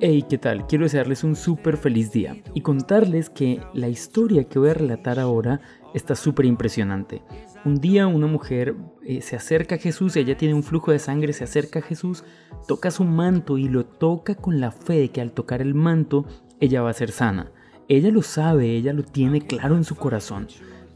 Hey, ¿qué tal? Quiero desearles un súper feliz día y contarles que la historia que voy a relatar ahora está súper impresionante. Un día una mujer eh, se acerca a Jesús, ella tiene un flujo de sangre, se acerca a Jesús, toca su manto y lo toca con la fe de que al tocar el manto ella va a ser sana. Ella lo sabe, ella lo tiene claro en su corazón.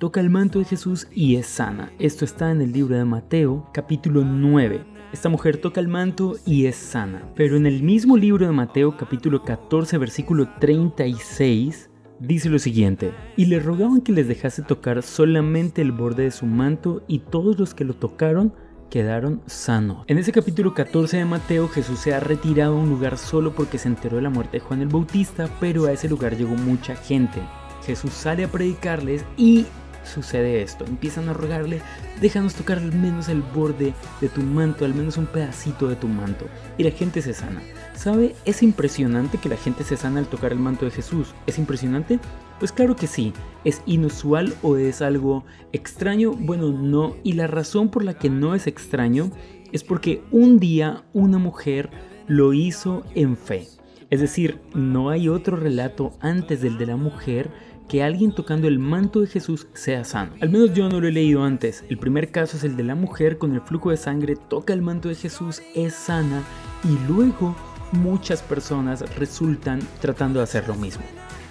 Toca el manto de Jesús y es sana. Esto está en el libro de Mateo, capítulo 9. Esta mujer toca el manto y es sana. Pero en el mismo libro de Mateo capítulo 14 versículo 36 dice lo siguiente, y le rogaban que les dejase tocar solamente el borde de su manto y todos los que lo tocaron quedaron sanos. En ese capítulo 14 de Mateo Jesús se ha retirado a un lugar solo porque se enteró de la muerte de Juan el Bautista, pero a ese lugar llegó mucha gente. Jesús sale a predicarles y sucede esto. Empiezan a rogarle, déjanos tocar al menos el borde de tu manto, al menos un pedacito de tu manto. Y la gente se sana. ¿Sabe? Es impresionante que la gente se sana al tocar el manto de Jesús. ¿Es impresionante? Pues claro que sí. ¿Es inusual o es algo extraño? Bueno, no. Y la razón por la que no es extraño es porque un día una mujer lo hizo en fe. Es decir, no hay otro relato antes del de la mujer que alguien tocando el manto de Jesús sea sano. Al menos yo no lo he leído antes. El primer caso es el de la mujer con el flujo de sangre, toca el manto de Jesús, es sana y luego muchas personas resultan tratando de hacer lo mismo.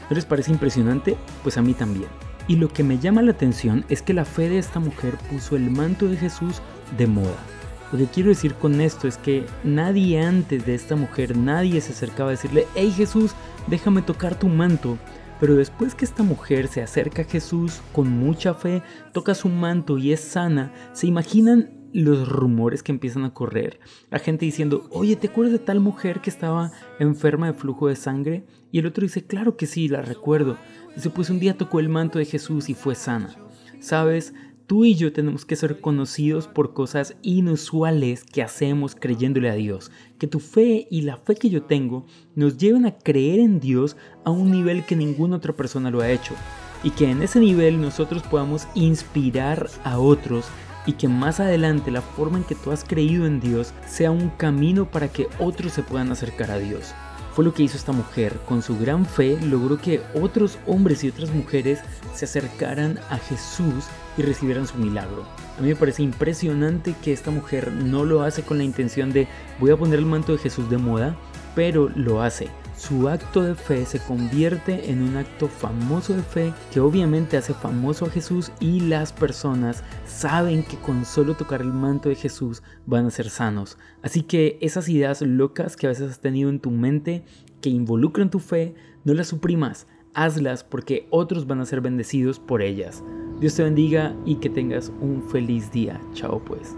¿No les parece impresionante? Pues a mí también. Y lo que me llama la atención es que la fe de esta mujer puso el manto de Jesús de moda. Lo que quiero decir con esto es que nadie antes de esta mujer, nadie se acercaba a decirle, hey Jesús, déjame tocar tu manto. Pero después que esta mujer se acerca a Jesús con mucha fe, toca su manto y es sana, ¿se imaginan los rumores que empiezan a correr? La gente diciendo, oye, ¿te acuerdas de tal mujer que estaba enferma de flujo de sangre? Y el otro dice, claro que sí, la recuerdo. Dice, pues un día tocó el manto de Jesús y fue sana. ¿Sabes? Tú y yo tenemos que ser conocidos por cosas inusuales que hacemos creyéndole a Dios. Que tu fe y la fe que yo tengo nos lleven a creer en Dios a un nivel que ninguna otra persona lo ha hecho. Y que en ese nivel nosotros podamos inspirar a otros y que más adelante la forma en que tú has creído en Dios sea un camino para que otros se puedan acercar a Dios. Fue lo que hizo esta mujer. Con su gran fe logró que otros hombres y otras mujeres se acercaran a Jesús y recibieran su milagro. A mí me parece impresionante que esta mujer no lo hace con la intención de voy a poner el manto de Jesús de moda, pero lo hace su acto de fe se convierte en un acto famoso de fe que obviamente hace famoso a Jesús y las personas saben que con solo tocar el manto de Jesús van a ser sanos. Así que esas ideas locas que a veces has tenido en tu mente que involucran tu fe, no las suprimas, hazlas porque otros van a ser bendecidos por ellas. Dios te bendiga y que tengas un feliz día. Chao pues.